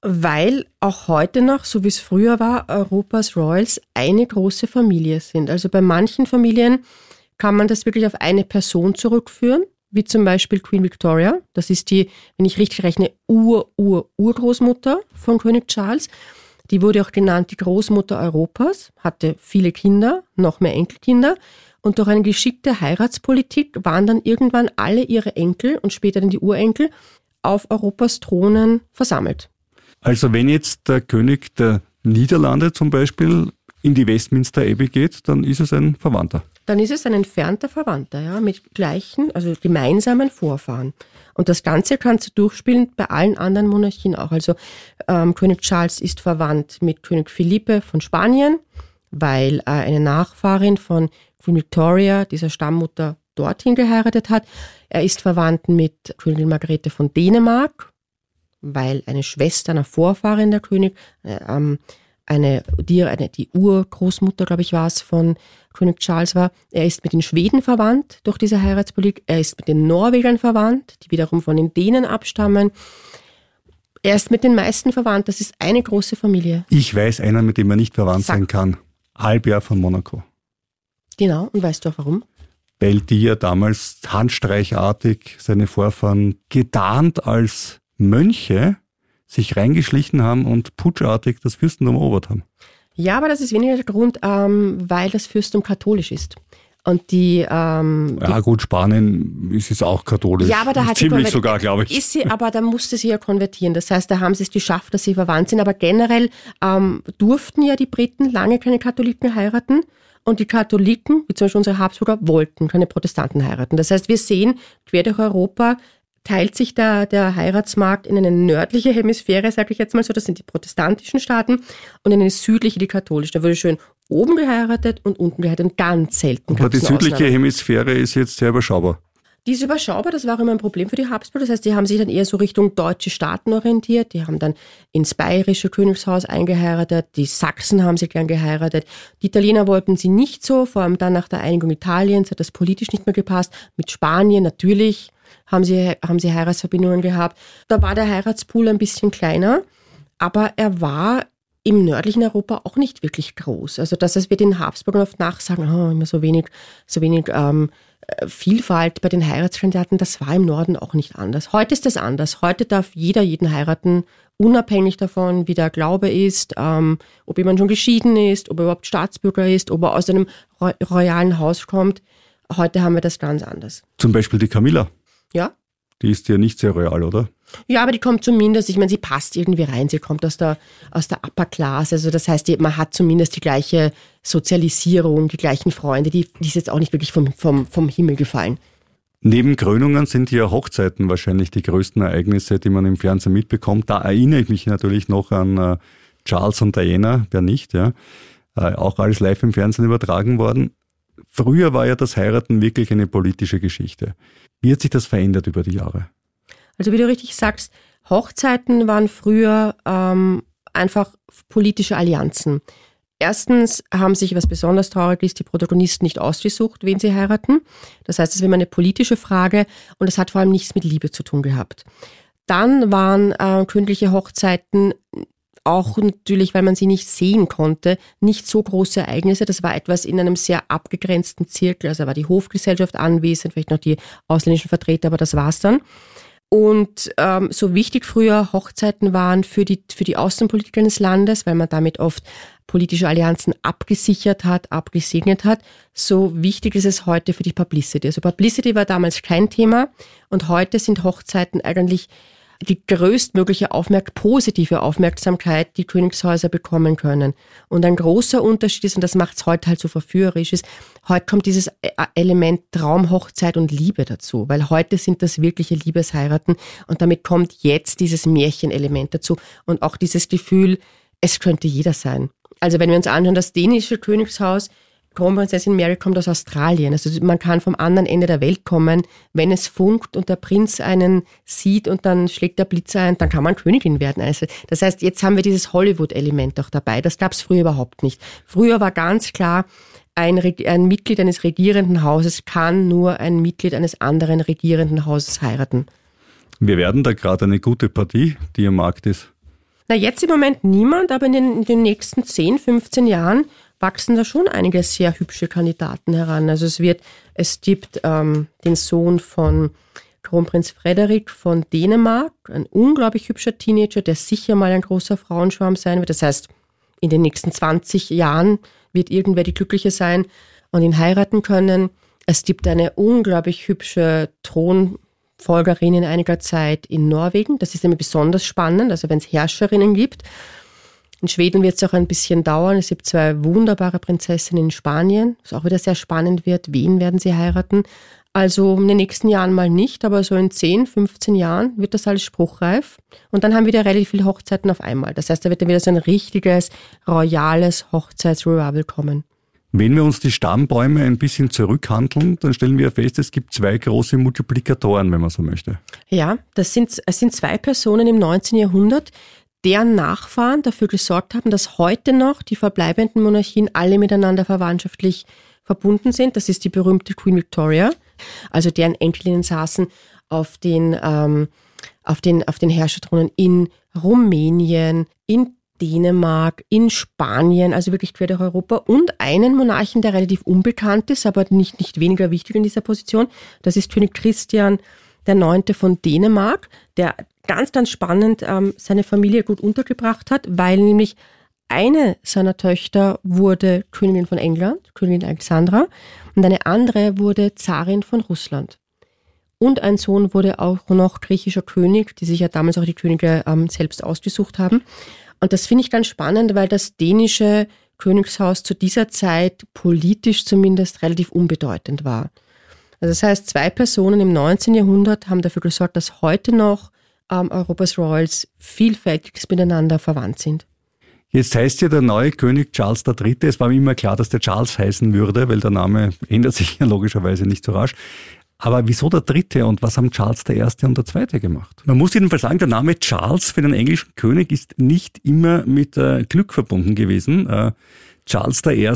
Weil auch heute noch, so wie es früher war, Europas Royals eine große Familie sind. Also bei manchen Familien kann man das wirklich auf eine Person zurückführen, wie zum Beispiel Queen Victoria. Das ist die, wenn ich richtig rechne, Ur-Ur-Urgroßmutter von König Charles. Die wurde auch genannt die Großmutter Europas, hatte viele Kinder, noch mehr Enkelkinder. Und durch eine geschickte Heiratspolitik waren dann irgendwann alle ihre Enkel und später dann die Urenkel auf Europas Thronen versammelt. Also wenn jetzt der König der Niederlande zum Beispiel in die Westminster Abbey geht, dann ist es ein Verwandter. Dann ist es ein entfernter Verwandter, ja, mit gleichen, also gemeinsamen Vorfahren. Und das Ganze kannst du durchspielen bei allen anderen Monarchien auch. Also ähm, König Charles ist verwandt mit König Philippe von Spanien, weil äh, eine Nachfahrin von Queen Victoria, dieser Stammmutter, dorthin geheiratet hat. Er ist verwandt mit Königin Margarete von Dänemark, weil eine Schwester einer Vorfahrin der König, äh, ähm, eine, die, eine, die Urgroßmutter, glaube ich, war es, von König Charles war. Er ist mit den Schweden verwandt durch diese Heiratspolitik. Er ist mit den Norwegern verwandt, die wiederum von den Dänen abstammen. Er ist mit den meisten verwandt. Das ist eine große Familie. Ich weiß einen, mit dem er nicht verwandt Sag. sein kann. Albert von Monaco. Genau. Und weißt du auch warum? Weil die ja damals handstreichartig seine Vorfahren getarnt als Mönche sich reingeschlichen haben und putschartig das Fürstentum erobert haben. Ja, aber das ist weniger der Grund, ähm, weil das Fürstentum katholisch ist. Und die, ähm, ja gut, Spanien ist es auch katholisch. Ja, aber da hat ziemlich sogar, glaube ich. Ist sie, aber da musste sie ja konvertieren. Das heißt, da haben sie es geschafft, dass sie verwandt sind. Aber generell ähm, durften ja die Briten lange keine Katholiken heiraten. Und die Katholiken, wie zum Beispiel unsere Habsburger, wollten keine Protestanten heiraten. Das heißt, wir sehen quer durch Europa teilt sich da der Heiratsmarkt in eine nördliche Hemisphäre, sage ich jetzt mal so, das sind die protestantischen Staaten, und in eine südliche, die katholische. Da wurde schön oben geheiratet und unten geheiratet und ganz selten. Aber die südliche Ausnahme. Hemisphäre ist jetzt sehr überschaubar. Die ist überschaubar, das war immer ein Problem für die Habsburger. Das heißt, die haben sich dann eher so Richtung deutsche Staaten orientiert. Die haben dann ins bayerische Königshaus eingeheiratet. Die Sachsen haben sie gern geheiratet. Die Italiener wollten sie nicht so, vor allem dann nach der Einigung Italiens hat das politisch nicht mehr gepasst. Mit Spanien natürlich haben sie, haben sie Heiratsverbindungen gehabt. Da war der Heiratspool ein bisschen kleiner, aber er war im nördlichen Europa auch nicht wirklich groß. Also das, was wir den Habsburgern oft nachsagen, oh, immer so wenig, so wenig ähm, Vielfalt bei den Heiratskandidaten, das war im Norden auch nicht anders. Heute ist das anders. Heute darf jeder jeden heiraten, unabhängig davon, wie der Glaube ist, ähm, ob jemand schon geschieden ist, ob er überhaupt Staatsbürger ist, ob er aus einem royalen Haus kommt. Heute haben wir das ganz anders. Zum Beispiel die Camilla. Ja. Die ist ja nicht sehr royal, oder? Ja, aber die kommt zumindest, ich meine, sie passt irgendwie rein. Sie kommt aus der, aus der Upper Class. Also das heißt, man hat zumindest die gleiche Sozialisierung, die gleichen Freunde. Die, die ist jetzt auch nicht wirklich vom, vom, vom Himmel gefallen. Neben Krönungen sind ja Hochzeiten wahrscheinlich die größten Ereignisse, die man im Fernsehen mitbekommt. Da erinnere ich mich natürlich noch an äh, Charles und Diana, wer nicht, ja. Äh, auch alles live im Fernsehen übertragen worden. Früher war ja das Heiraten wirklich eine politische Geschichte. Wie hat sich das verändert über die Jahre? Also wie du richtig sagst, Hochzeiten waren früher ähm, einfach politische Allianzen. Erstens haben sich, was besonders traurig ist, die Protagonisten nicht ausgesucht, wen sie heiraten. Das heißt, es war immer eine politische Frage und es hat vor allem nichts mit Liebe zu tun gehabt. Dann waren äh, königliche Hochzeiten auch natürlich, weil man sie nicht sehen konnte, nicht so große Ereignisse. Das war etwas in einem sehr abgegrenzten Zirkel. Also war die Hofgesellschaft anwesend, vielleicht noch die ausländischen Vertreter, aber das war's dann. Und ähm, so wichtig früher Hochzeiten waren für die, für die Außenpolitik eines Landes, weil man damit oft politische Allianzen abgesichert hat, abgesegnet hat, so wichtig ist es heute für die Publicity. Also Publicity war damals kein Thema und heute sind Hochzeiten eigentlich die größtmögliche Aufmerk positive Aufmerksamkeit, die Königshäuser bekommen können. Und ein großer Unterschied ist, und das macht es heute halt so verführerisch, ist, heute kommt dieses e-, Element Traumhochzeit und Liebe dazu, weil heute sind das wirkliche Liebesheiraten und damit kommt jetzt dieses Märchenelement dazu und auch dieses Gefühl, es könnte jeder sein. Also wenn wir uns anschauen, das dänische Königshaus Kronprinzessin Mary kommt aus Australien. Also man kann vom anderen Ende der Welt kommen. Wenn es funkt und der Prinz einen sieht und dann schlägt der Blitz ein, dann kann man Königin werden. Also das heißt, jetzt haben wir dieses Hollywood-Element auch dabei. Das gab es früher überhaupt nicht. Früher war ganz klar, ein, ein Mitglied eines regierenden Hauses kann nur ein Mitglied eines anderen regierenden Hauses heiraten. Wir werden da gerade eine gute Partie, die am Markt ist. Na, jetzt im Moment niemand, aber in den, in den nächsten 10, 15 Jahren wachsen da schon einige sehr hübsche Kandidaten heran. Also es wird, es gibt ähm, den Sohn von Kronprinz Frederik von Dänemark, ein unglaublich hübscher Teenager, der sicher mal ein großer Frauenschwarm sein wird. Das heißt, in den nächsten 20 Jahren wird irgendwer die Glückliche sein und ihn heiraten können. Es gibt eine unglaublich hübsche Thronfolgerin in einiger Zeit in Norwegen. Das ist nämlich besonders spannend, also wenn es Herrscherinnen gibt. In Schweden wird es auch ein bisschen dauern. Es gibt zwei wunderbare Prinzessinnen in Spanien, was auch wieder sehr spannend wird. Wen werden sie heiraten? Also in den nächsten Jahren mal nicht, aber so in 10, 15 Jahren wird das alles spruchreif. Und dann haben wir wieder relativ viele Hochzeiten auf einmal. Das heißt, da wird dann wieder so ein richtiges, royales Hochzeitsrevival kommen. Wenn wir uns die Stammbäume ein bisschen zurückhandeln, dann stellen wir fest, es gibt zwei große Multiplikatoren, wenn man so möchte. Ja, das sind, es sind zwei Personen im 19. Jahrhundert, deren Nachfahren dafür gesorgt haben, dass heute noch die verbleibenden Monarchien alle miteinander verwandtschaftlich verbunden sind. Das ist die berühmte Queen Victoria, also deren Enkelinnen saßen auf den, ähm, auf den, auf den Herrscherthronen in Rumänien, in Dänemark, in Spanien, also wirklich quer durch Europa und einen Monarchen, der relativ unbekannt ist, aber nicht, nicht weniger wichtig in dieser Position. Das ist König Christian Neunte von Dänemark, der ganz, ganz spannend ähm, seine Familie gut untergebracht hat, weil nämlich eine seiner Töchter wurde Königin von England, Königin Alexandra, und eine andere wurde Zarin von Russland. Und ein Sohn wurde auch noch griechischer König, die sich ja damals auch die Könige ähm, selbst ausgesucht haben. Und das finde ich ganz spannend, weil das dänische Königshaus zu dieser Zeit politisch zumindest relativ unbedeutend war. Also das heißt, zwei Personen im 19. Jahrhundert haben dafür gesorgt, dass heute noch ähm, Europas Royals vielfältig miteinander verwandt sind. Jetzt heißt ja der neue König Charles III. Es war mir immer klar, dass der Charles heißen würde, weil der Name ändert sich ja logischerweise nicht so rasch. Aber wieso der dritte und was haben Charles I. und der zweite gemacht? Man muss jedenfalls sagen, der Name Charles für den englischen König ist nicht immer mit äh, Glück verbunden gewesen. Äh, Charles I.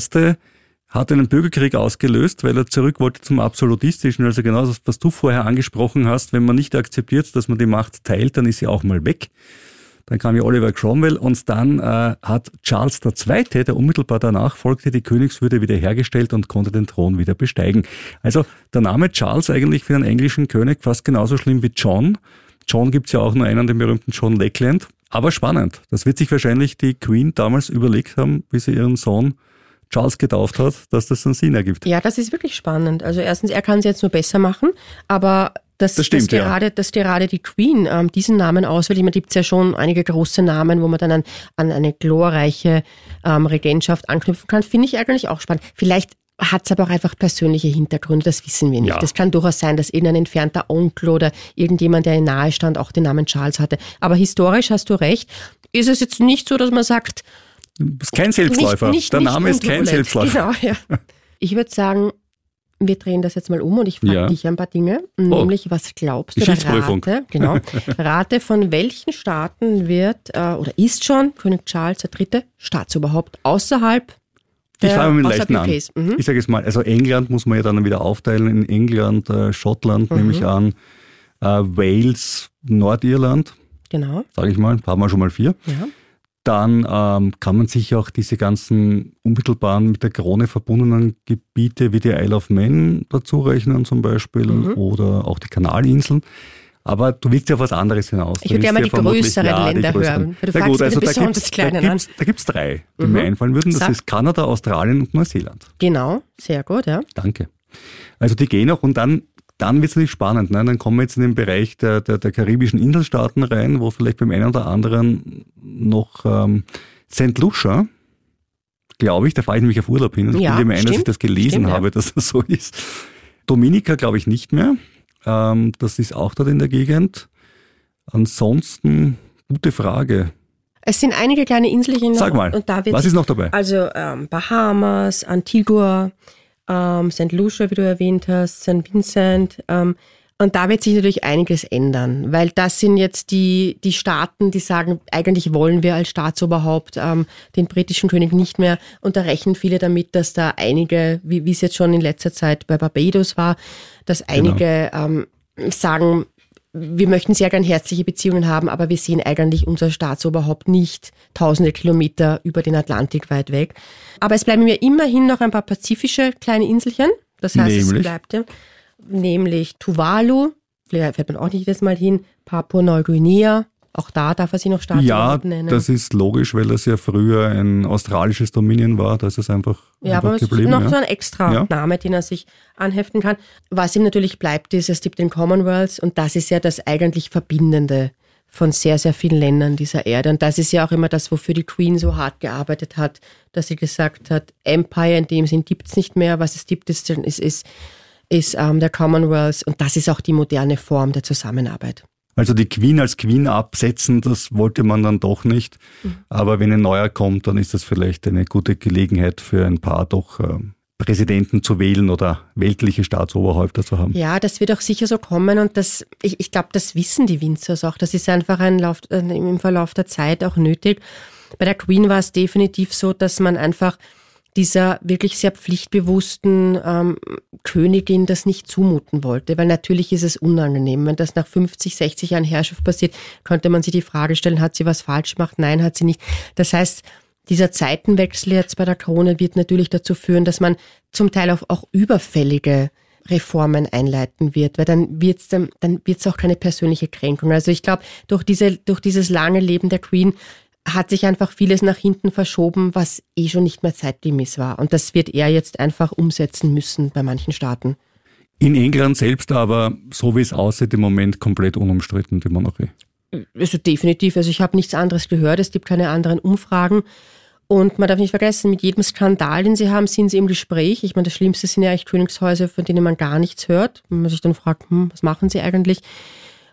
hat einen Bürgerkrieg ausgelöst, weil er zurück wollte zum Absolutistischen. Also genau das, was du vorher angesprochen hast, wenn man nicht akzeptiert, dass man die Macht teilt, dann ist sie auch mal weg. Dann kam ja Oliver Cromwell und dann äh, hat Charles II., der unmittelbar danach folgte, die Königswürde wiederhergestellt und konnte den Thron wieder besteigen. Also der Name Charles eigentlich für einen englischen König fast genauso schlimm wie John. John gibt's ja auch nur einen, den berühmten John Lackland. Aber spannend. Das wird sich wahrscheinlich die Queen damals überlegt haben, wie sie ihren Sohn Charles getauft hat, dass das einen Sinn ergibt. Ja, das ist wirklich spannend. Also erstens, er kann es jetzt nur besser machen, aber dass, das stimmt, dass, gerade, ja. dass gerade die Queen ähm, diesen Namen auswählt. Ich meine, gibt es ja schon einige große Namen, wo man dann an, an eine glorreiche ähm, Regentschaft anknüpfen kann. Finde ich eigentlich auch spannend. Vielleicht hat es aber auch einfach persönliche Hintergründe, das wissen wir nicht. Ja. Das kann durchaus sein, dass irgendein entfernter Onkel oder irgendjemand, der nahe stand, auch den Namen Charles hatte. Aber historisch hast du recht. Ist es jetzt nicht so, dass man sagt, kein Selbstläufer. Nicht, nicht, Der Name ist kein Selbstläufer. Genau, ja. Ich würde sagen, wir drehen das jetzt mal um und ich frage ja. dich ein paar Dinge, oh. nämlich was glaubst du? Rate, genau, rate von welchen Staaten wird äh, oder ist schon König Charles III. Staatsoberhaupt außerhalb ich fange mit leichten an. Mhm. Ich sage es mal, also England muss man ja dann wieder aufteilen in England, äh, Schottland mhm. nehme ich an, äh, Wales, Nordirland. Genau. Sage ich mal, haben wir schon mal vier. Ja dann ähm, kann man sich auch diese ganzen unmittelbaren mit der Krone verbundenen Gebiete wie die Isle of Man dazu rechnen zum Beispiel mhm. oder auch die Kanalinseln. Aber du willst ja auf was anderes hinaus. Ich würde ja mal die größeren ja, Länder die hören. Na gut, also da gibt es drei, die mhm. mir einfallen würden. Das Sag. ist Kanada, Australien und Neuseeland. Genau, sehr gut, ja. Danke. Also die gehen auch und dann dann wird es natürlich spannend. Ne? Dann kommen wir jetzt in den Bereich der, der, der karibischen Inselstaaten rein, wo vielleicht beim einen oder anderen noch ähm, St. Lucia, glaube ich, da fahre ich nämlich auf Urlaub hin und ja, ich bilde mir ein, dass ich das gelesen stimmt, habe, ja. dass das so ist. Dominika glaube ich nicht mehr. Ähm, das ist auch dort in der Gegend. Ansonsten, gute Frage. Es sind einige kleine Inselchen. Sag mal, was ist noch dabei? Also ähm, Bahamas, Antigua, ähm, St. Lucia, wie du erwähnt hast, St. Vincent. Ähm, und da wird sich natürlich einiges ändern, weil das sind jetzt die, die Staaten, die sagen, eigentlich wollen wir als Staatsoberhaupt ähm, den britischen König nicht mehr. Und da rechnen viele damit, dass da einige, wie, wie es jetzt schon in letzter Zeit bei Barbados war, dass genau. einige genau. ähm, sagen, wir möchten sehr gern herzliche Beziehungen haben, aber wir sehen eigentlich unser Staatsoberhaupt nicht tausende Kilometer über den Atlantik weit weg. Aber es bleiben mir immerhin noch ein paar pazifische kleine Inselchen. Das heißt, nämlich? es bleibt ja, nämlich Tuvalu, fährt man auch nicht jedes Mal hin, Papua-Neuguinea, auch da darf er sich noch Staatsoberhaupt ja, nennen. das ist logisch, weil das ja früher ein australisches Dominion war. Da ist es einfach Ja, einfach aber es ist noch ja. so ein extra ja. Name, den er sich anheften kann. Was ihm natürlich bleibt, ist, es gibt den Commonwealth und das ist ja das eigentlich Verbindende von sehr, sehr vielen Ländern dieser Erde. Und das ist ja auch immer das, wofür die Queen so hart gearbeitet hat, dass sie gesagt hat, Empire in dem Sinn gibt es nicht mehr. Was es gibt, ist, ist, ist, ist ähm, der Commonwealth und das ist auch die moderne Form der Zusammenarbeit. Also die Queen als Queen absetzen, das wollte man dann doch nicht. Mhm. Aber wenn ein neuer kommt, dann ist das vielleicht eine gute Gelegenheit für ein paar doch äh, Präsidenten zu wählen oder weltliche Staatsoberhäupter zu haben. Ja, das wird auch sicher so kommen und das, ich, ich glaube, das wissen die Windsors auch. Das ist einfach ein Lauf, äh, im Verlauf der Zeit auch nötig. Bei der Queen war es definitiv so, dass man einfach dieser wirklich sehr pflichtbewussten ähm, Königin das nicht zumuten wollte, weil natürlich ist es unangenehm. Wenn das nach 50, 60 Jahren Herrschaft passiert, könnte man sich die Frage stellen, hat sie was falsch gemacht? Nein, hat sie nicht. Das heißt, dieser Zeitenwechsel jetzt bei der Krone wird natürlich dazu führen, dass man zum Teil auch, auch überfällige Reformen einleiten wird, weil dann wird es dann, dann wird's auch keine persönliche Kränkung. Also ich glaube, durch diese durch dieses lange Leben der Queen hat sich einfach vieles nach hinten verschoben, was eh schon nicht mehr zeitgemäß war. Und das wird er jetzt einfach umsetzen müssen bei manchen Staaten. In England selbst aber, so wie es aussieht, im Moment komplett unumstritten, die Monarchie. Also definitiv. Also ich habe nichts anderes gehört. Es gibt keine anderen Umfragen. Und man darf nicht vergessen, mit jedem Skandal, den sie haben, sind sie im Gespräch. Ich meine, das Schlimmste sind ja eigentlich Königshäuser, von denen man gar nichts hört. Wenn man sich dann fragt, hm, was machen sie eigentlich?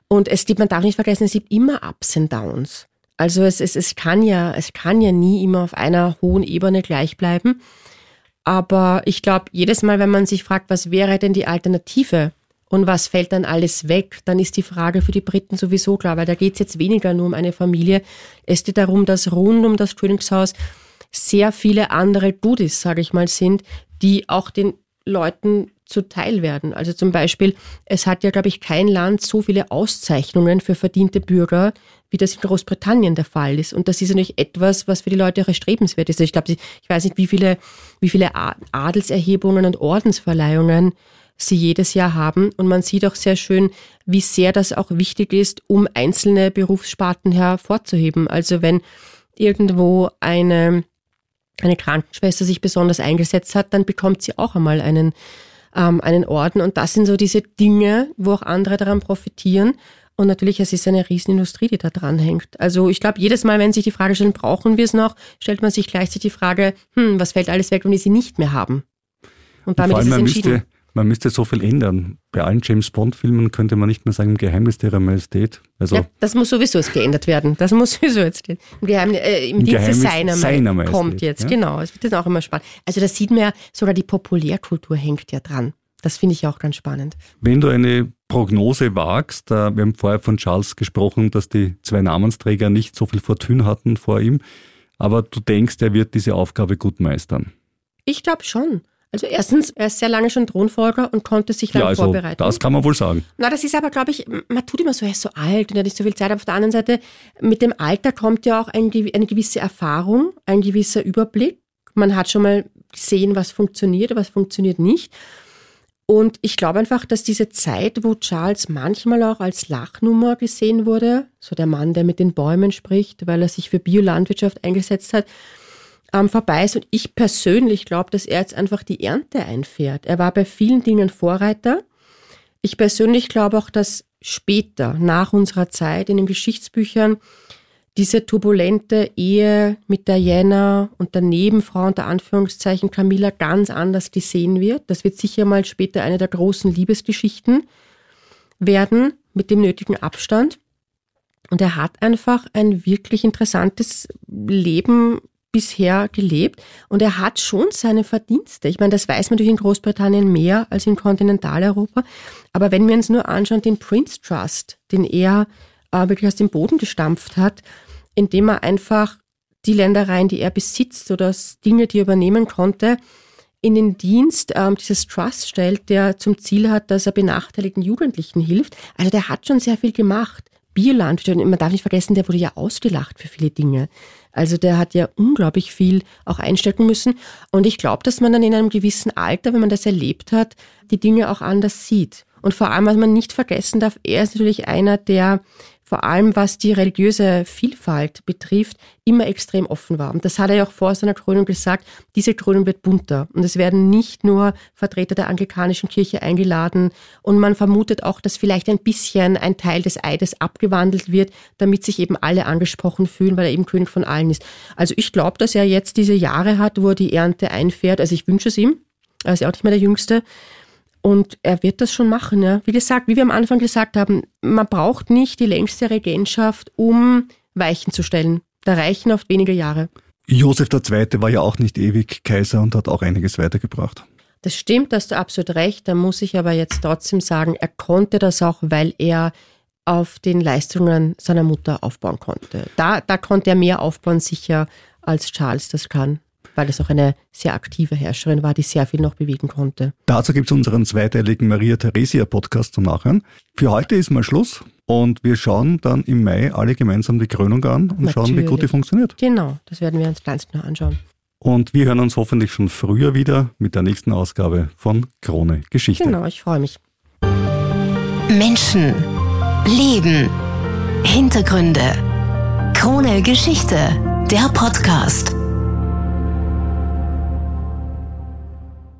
Und es gibt, man darf nicht vergessen, es gibt immer Ups und Downs. Also es, es, es kann ja, es kann ja nie immer auf einer hohen Ebene gleich bleiben. Aber ich glaube, jedes Mal, wenn man sich fragt, was wäre denn die Alternative und was fällt dann alles weg, dann ist die Frage für die Briten sowieso klar, weil da geht es jetzt weniger nur um eine Familie. Es geht darum, dass rund um das Königshaus sehr viele andere Goodies, sage ich mal, sind, die auch den Leuten zuteil werden. Also zum Beispiel, es hat ja, glaube ich, kein Land so viele Auszeichnungen für verdiente Bürger, wie das in Großbritannien der Fall ist. Und das ist natürlich etwas, was für die Leute auch erstrebenswert ist. Also ich glaube, ich weiß nicht, wie viele, wie viele Adelserhebungen und Ordensverleihungen sie jedes Jahr haben. Und man sieht auch sehr schön, wie sehr das auch wichtig ist, um einzelne Berufssparten hervorzuheben. Also wenn irgendwo eine, eine Krankenschwester sich besonders eingesetzt hat, dann bekommt sie auch einmal einen ähm, einen Orden. Und das sind so diese Dinge, wo auch andere daran profitieren. Und natürlich, es ist eine Riesenindustrie, die da dran hängt. Also ich glaube, jedes Mal, wenn sich die Frage stellen, brauchen wir es noch, stellt man sich gleichzeitig die Frage, hm, was fällt alles weg, wenn wir sie nicht mehr haben? Und damit und ist es entschieden. Müsste, man müsste so viel ändern. Bei allen James Bond-Filmen könnte man nicht mehr sagen, Geheimnis der Majestät. Also ja, das muss sowieso jetzt geändert werden. Das muss sowieso jetzt Im, Geheimnis, äh, im, im Dienste seiner, seiner Majestät kommt jetzt, ja? genau. Es wird jetzt auch immer spannend. Also da sieht man ja, sogar die Populärkultur hängt ja dran. Das finde ich auch ganz spannend. Wenn du eine Prognose wagst, äh, wir haben vorher von Charles gesprochen, dass die zwei Namensträger nicht so viel Fortune hatten vor ihm, aber du denkst, er wird diese Aufgabe gut meistern. Ich glaube schon. Also erstens, er ist sehr lange schon Thronfolger und konnte sich dann ja, also vorbereiten. Das kann man wohl sagen. Na, das ist aber, glaube ich, man tut immer so, er ist so alt und er hat nicht so viel Zeit. Aber auf der anderen Seite, mit dem Alter kommt ja auch ein, eine gewisse Erfahrung, ein gewisser Überblick. Man hat schon mal gesehen, was funktioniert, was funktioniert nicht. Und ich glaube einfach, dass diese Zeit, wo Charles manchmal auch als Lachnummer gesehen wurde, so der Mann, der mit den Bäumen spricht, weil er sich für Biolandwirtschaft eingesetzt hat, ähm, vorbei ist. Und ich persönlich glaube, dass er jetzt einfach die Ernte einfährt. Er war bei vielen Dingen Vorreiter. Ich persönlich glaube auch, dass später, nach unserer Zeit in den Geschichtsbüchern, diese turbulente Ehe mit Diana und der Nebenfrau unter Anführungszeichen Camilla ganz anders gesehen wird. Das wird sicher mal später eine der großen Liebesgeschichten werden mit dem nötigen Abstand. Und er hat einfach ein wirklich interessantes Leben bisher gelebt und er hat schon seine Verdienste. Ich meine, das weiß man natürlich in Großbritannien mehr als in Kontinentaleuropa. Aber wenn wir uns nur anschauen, den Prince Trust, den er äh, wirklich aus dem Boden gestampft hat, indem er einfach die Ländereien, die er besitzt oder Dinge, die er übernehmen konnte, in den Dienst ähm, dieses Trust stellt, der zum Ziel hat, dass er benachteiligten Jugendlichen hilft. Also der hat schon sehr viel gemacht. Biolandwirt, man darf nicht vergessen, der wurde ja ausgelacht für viele Dinge. Also der hat ja unglaublich viel auch einstecken müssen. Und ich glaube, dass man dann in einem gewissen Alter, wenn man das erlebt hat, die Dinge auch anders sieht. Und vor allem, was man nicht vergessen darf, er ist natürlich einer, der vor allem was die religiöse Vielfalt betrifft, immer extrem offen war. Und das hat er ja auch vor seiner Krönung gesagt, diese Krönung wird bunter. Und es werden nicht nur Vertreter der anglikanischen Kirche eingeladen. Und man vermutet auch, dass vielleicht ein bisschen ein Teil des Eides abgewandelt wird, damit sich eben alle angesprochen fühlen, weil er eben König von allen ist. Also ich glaube, dass er jetzt diese Jahre hat, wo er die Ernte einfährt. Also ich wünsche es ihm. Er ist ja auch nicht mehr der Jüngste. Und er wird das schon machen. Ja. Wie gesagt, wie wir am Anfang gesagt haben, man braucht nicht die längste Regentschaft, um Weichen zu stellen. Da reichen oft wenige Jahre. Josef II. war ja auch nicht ewig Kaiser und hat auch einiges weitergebracht. Das stimmt, da hast du absolut recht. Da muss ich aber jetzt trotzdem sagen, er konnte das auch, weil er auf den Leistungen seiner Mutter aufbauen konnte. Da, da konnte er mehr aufbauen, sicher, als Charles das kann weil es auch eine sehr aktive Herrscherin war, die sehr viel noch bewegen konnte. Dazu gibt es unseren zweiteiligen Maria Theresia Podcast zum Nachhören. Für heute ist mal Schluss und wir schauen dann im Mai alle gemeinsam die Krönung an und Natürlich. schauen, wie gut die funktioniert. Genau, das werden wir uns ganz genau anschauen. Und wir hören uns hoffentlich schon früher wieder mit der nächsten Ausgabe von Krone Geschichte. Genau, ich freue mich. Menschen, Leben, Hintergründe. Krone Geschichte, der Podcast.